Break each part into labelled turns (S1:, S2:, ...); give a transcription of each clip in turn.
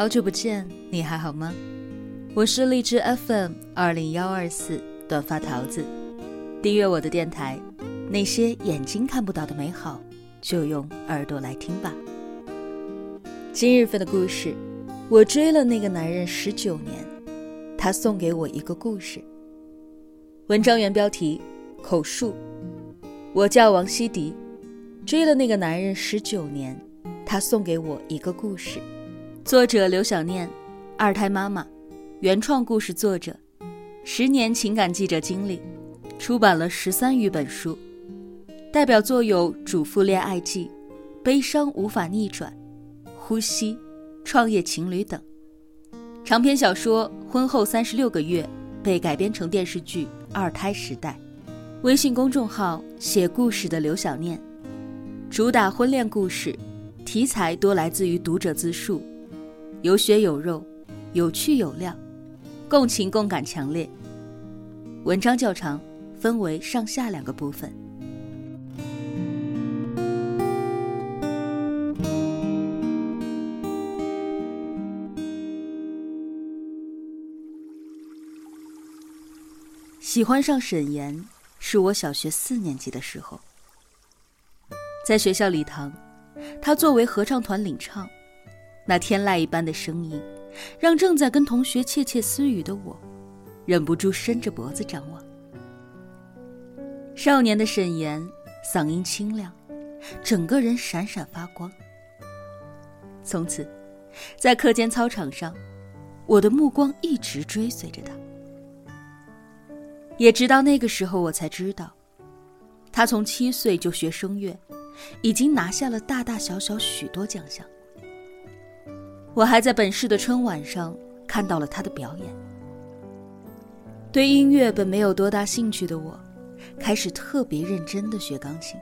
S1: 好久不见，你还好吗？我是荔枝 FM 二零幺二四短发桃子，订阅我的电台，那些眼睛看不到的美好，就用耳朵来听吧。今日份的故事，我追了那个男人十九年，他送给我一个故事。文章原标题：口述。我叫王希迪，追了那个男人十九年，他送给我一个故事。作者刘小念，二胎妈妈，原创故事作者，十年情感记者经历，出版了十三余本书，代表作有《主妇恋爱记》《悲伤无法逆转》《呼吸》《创业情侣》等。长篇小说《婚后三十六个月》被改编成电视剧《二胎时代》。微信公众号写故事的刘小念，主打婚恋故事，题材多来自于读者自述。有血有肉，有趣有料，共情共感强烈。文章较长，分为上下两个部分。喜欢上沈岩，是我小学四年级的时候，在学校礼堂，他作为合唱团领唱。那天籁一般的声音，让正在跟同学窃窃私语的我，忍不住伸着脖子张望。少年的沈岩，嗓音清亮，整个人闪闪发光。从此，在课间操场上，我的目光一直追随着他。也直到那个时候，我才知道，他从七岁就学声乐，已经拿下了大大小小许多奖项。我还在本市的春晚上看到了他的表演。对音乐本没有多大兴趣的我，开始特别认真的学钢琴。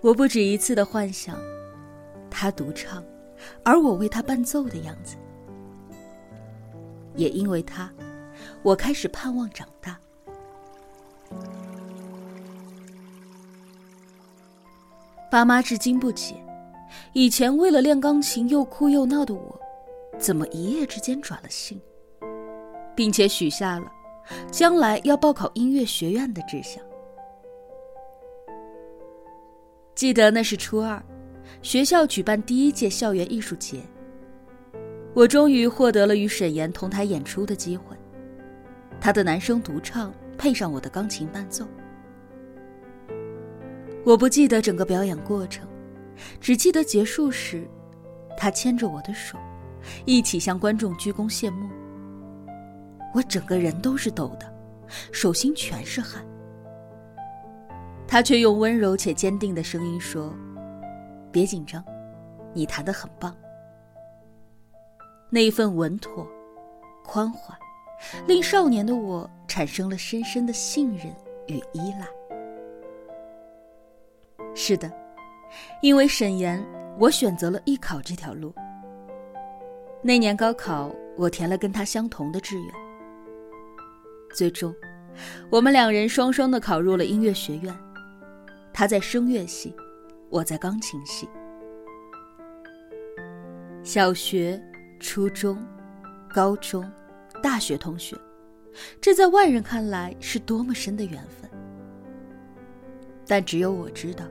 S1: 我不止一次的幻想，他独唱，而我为他伴奏的样子。也因为他，我开始盼望长大。爸妈至今不解。以前为了练钢琴又哭又闹的我，怎么一夜之间转了性，并且许下了将来要报考音乐学院的志向？记得那是初二，学校举办第一届校园艺术节，我终于获得了与沈岩同台演出的机会。他的男声独唱配上我的钢琴伴奏，我不记得整个表演过程。只记得结束时，他牵着我的手，一起向观众鞠躬谢幕。我整个人都是抖的，手心全是汗。他却用温柔且坚定的声音说：“别紧张，你弹得很棒。”那一份稳妥、宽缓，令少年的我产生了深深的信任与依赖。是的。因为沈岩，我选择了艺考这条路。那年高考，我填了跟他相同的志愿。最终，我们两人双双的考入了音乐学院。他在声乐系，我在钢琴系。小学、初中、高中、大学同学，这在外人看来是多么深的缘分。但只有我知道。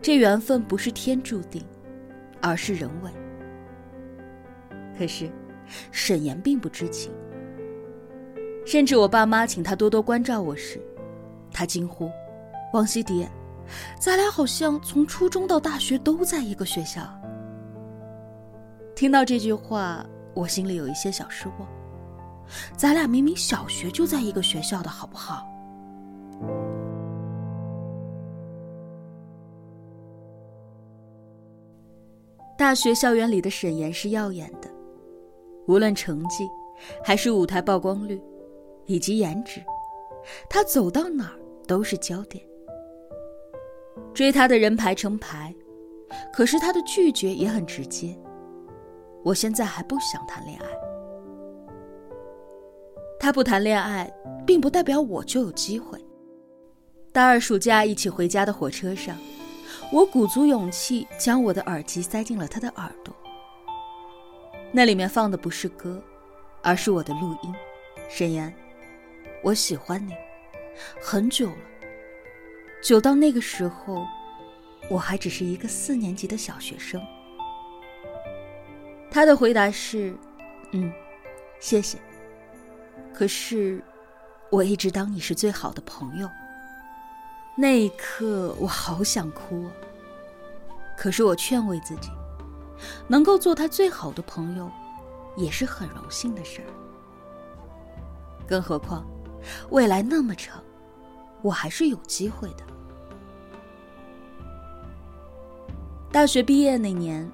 S1: 这缘分不是天注定，而是人为。可是，沈岩并不知情。甚至我爸妈请他多多关照我时，他惊呼：“王希迪，咱俩好像从初中到大学都在一个学校。”听到这句话，我心里有一些小失望。咱俩明明小学就在一个学校的，好不好？大学校园里的沈岩是耀眼的，无论成绩，还是舞台曝光率，以及颜值，他走到哪儿都是焦点。追他的人排成排，可是他的拒绝也很直接。我现在还不想谈恋爱。他不谈恋爱，并不代表我就有机会。大二暑假一起回家的火车上。我鼓足勇气，将我的耳机塞进了他的耳朵。那里面放的不是歌，而是我的录音。沈岩，我喜欢你，很久了，久到那个时候，我还只是一个四年级的小学生。他的回答是：“嗯，谢谢。可是，我一直当你是最好的朋友。”那一刻，我好想哭。可是我劝慰自己，能够做他最好的朋友，也是很荣幸的事儿。更何况，未来那么长，我还是有机会的。大学毕业那年。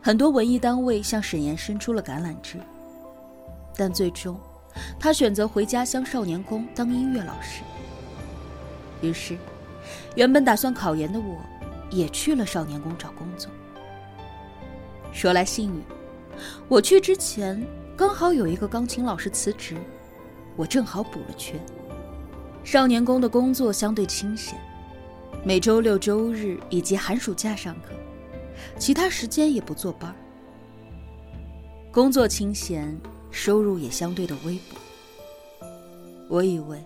S1: 很多文艺单位向沈岩伸出了橄榄枝，但最终，他选择回家乡少年宫当音乐老师。于是，原本打算考研的我，也去了少年宫找工作。说来幸运，我去之前刚好有一个钢琴老师辞职，我正好补了缺。少年宫的工作相对清闲，每周六周日以及寒暑假上课。其他时间也不坐班工作清闲，收入也相对的微薄。我以为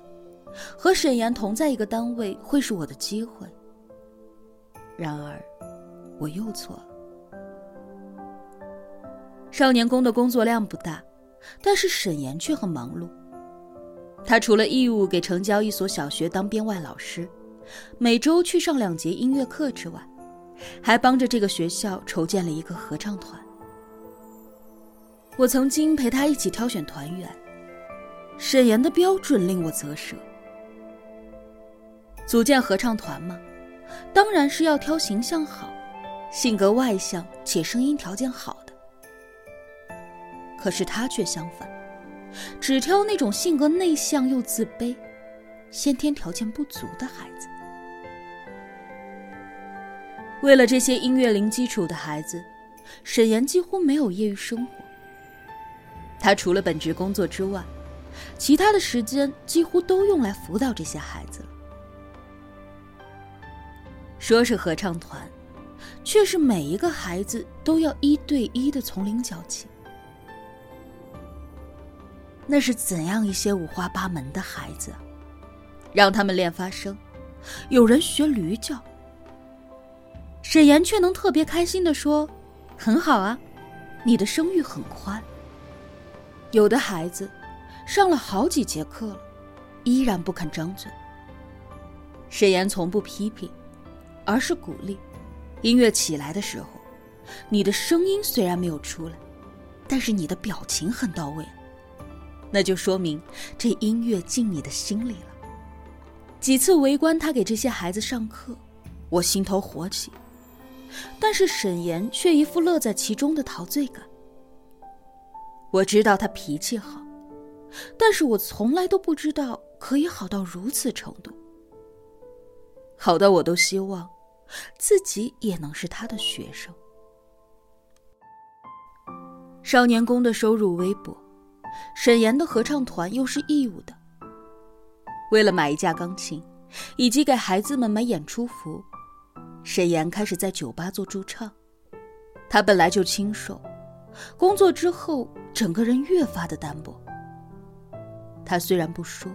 S1: 和沈岩同在一个单位会是我的机会，然而我又错了。少年宫的工作量不大，但是沈岩却很忙碌。他除了义务给城郊一所小学当编外老师，每周去上两节音乐课之外，还帮着这个学校筹建了一个合唱团。我曾经陪他一起挑选团员，沈岩的标准令我啧舌。组建合唱团嘛，当然是要挑形象好、性格外向且声音条件好的。可是他却相反，只挑那种性格内向又自卑、先天条件不足的孩子。为了这些音乐零基础的孩子，沈岩几乎没有业余生活。他除了本职工作之外，其他的时间几乎都用来辅导这些孩子了。说是合唱团，却是每一个孩子都要一对一的从零教起。那是怎样一些五花八门的孩子啊！让他们练发声，有人学驴叫。沈岩却能特别开心的说：“很好啊，你的声域很宽。”有的孩子上了好几节课了，依然不肯张嘴。沈岩从不批评，而是鼓励。音乐起来的时候，你的声音虽然没有出来，但是你的表情很到位，那就说明这音乐进你的心里了。几次围观他给这些孩子上课，我心头火起。但是沈岩却一副乐在其中的陶醉感。我知道他脾气好，但是我从来都不知道可以好到如此程度，好到我都希望自己也能是他的学生。少年宫的收入微薄，沈岩的合唱团又是义务的。为了买一架钢琴，以及给孩子们买演出服。沈岩开始在酒吧做驻唱，他本来就清瘦，工作之后整个人越发的单薄。他虽然不说，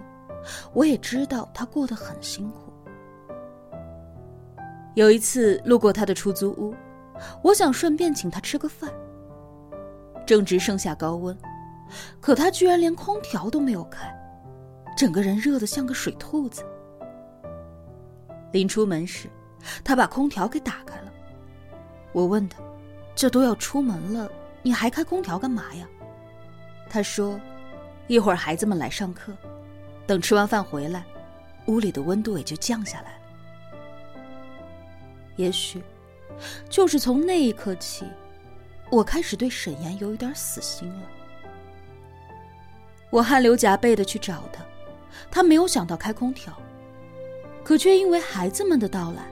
S1: 我也知道他过得很辛苦。有一次路过他的出租屋，我想顺便请他吃个饭。正值盛夏高温，可他居然连空调都没有开，整个人热得像个水兔子。临出门时。他把空调给打开了，我问他：“这都要出门了，你还开空调干嘛呀？”他说：“一会儿孩子们来上课，等吃完饭回来，屋里的温度也就降下来。”也许，就是从那一刻起，我开始对沈岩有一点死心了。我汗流浃背的去找他，他没有想到开空调，可却因为孩子们的到来。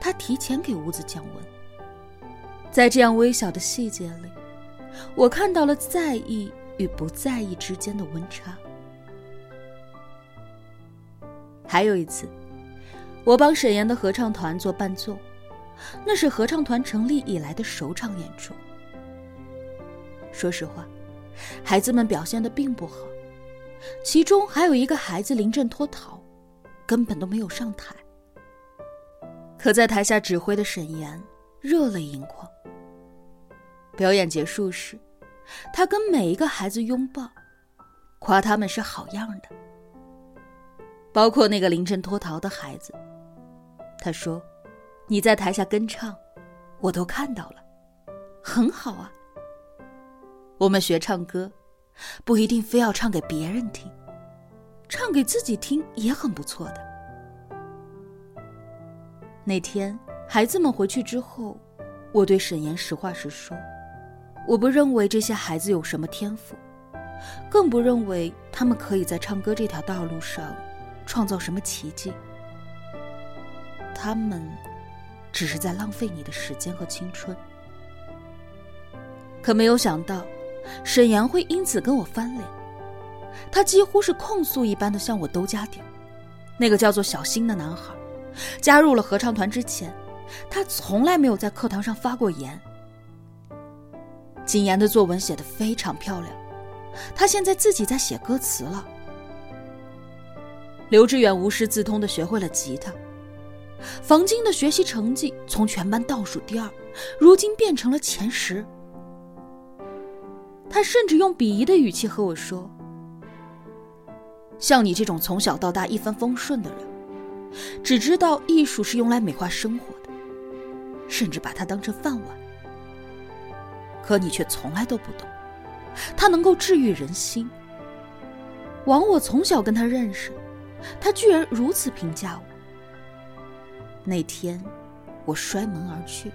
S1: 他提前给屋子降温，在这样微小的细节里，我看到了在意与不在意之间的温差。还有一次，我帮沈岩的合唱团做伴奏，那是合唱团成立以来的首场演出。说实话，孩子们表现的并不好，其中还有一个孩子临阵脱逃，根本都没有上台。可在台下指挥的沈岩热泪盈眶。表演结束时，他跟每一个孩子拥抱，夸他们是好样的，包括那个临阵脱逃的孩子。他说：“你在台下跟唱，我都看到了，很好啊。我们学唱歌，不一定非要唱给别人听，唱给自己听也很不错的。”那天孩子们回去之后，我对沈岩实话实说。我不认为这些孩子有什么天赋，更不认为他们可以在唱歌这条道路上创造什么奇迹。他们只是在浪费你的时间和青春。可没有想到，沈阳会因此跟我翻脸。他几乎是控诉一般的向我兜家底。那个叫做小新的男孩，加入了合唱团之前，他从来没有在课堂上发过言。景言的作文写得非常漂亮，他现在自己在写歌词了。刘志远无师自通的学会了吉他，房金的学习成绩从全班倒数第二，如今变成了前十。他甚至用鄙夷的语气和我说：“像你这种从小到大一帆风顺的人，只知道艺术是用来美化生活的，甚至把它当成饭碗。”可你却从来都不懂，它能够治愈人心。枉我从小跟他认识，他居然如此评价我。那天，我摔门而去。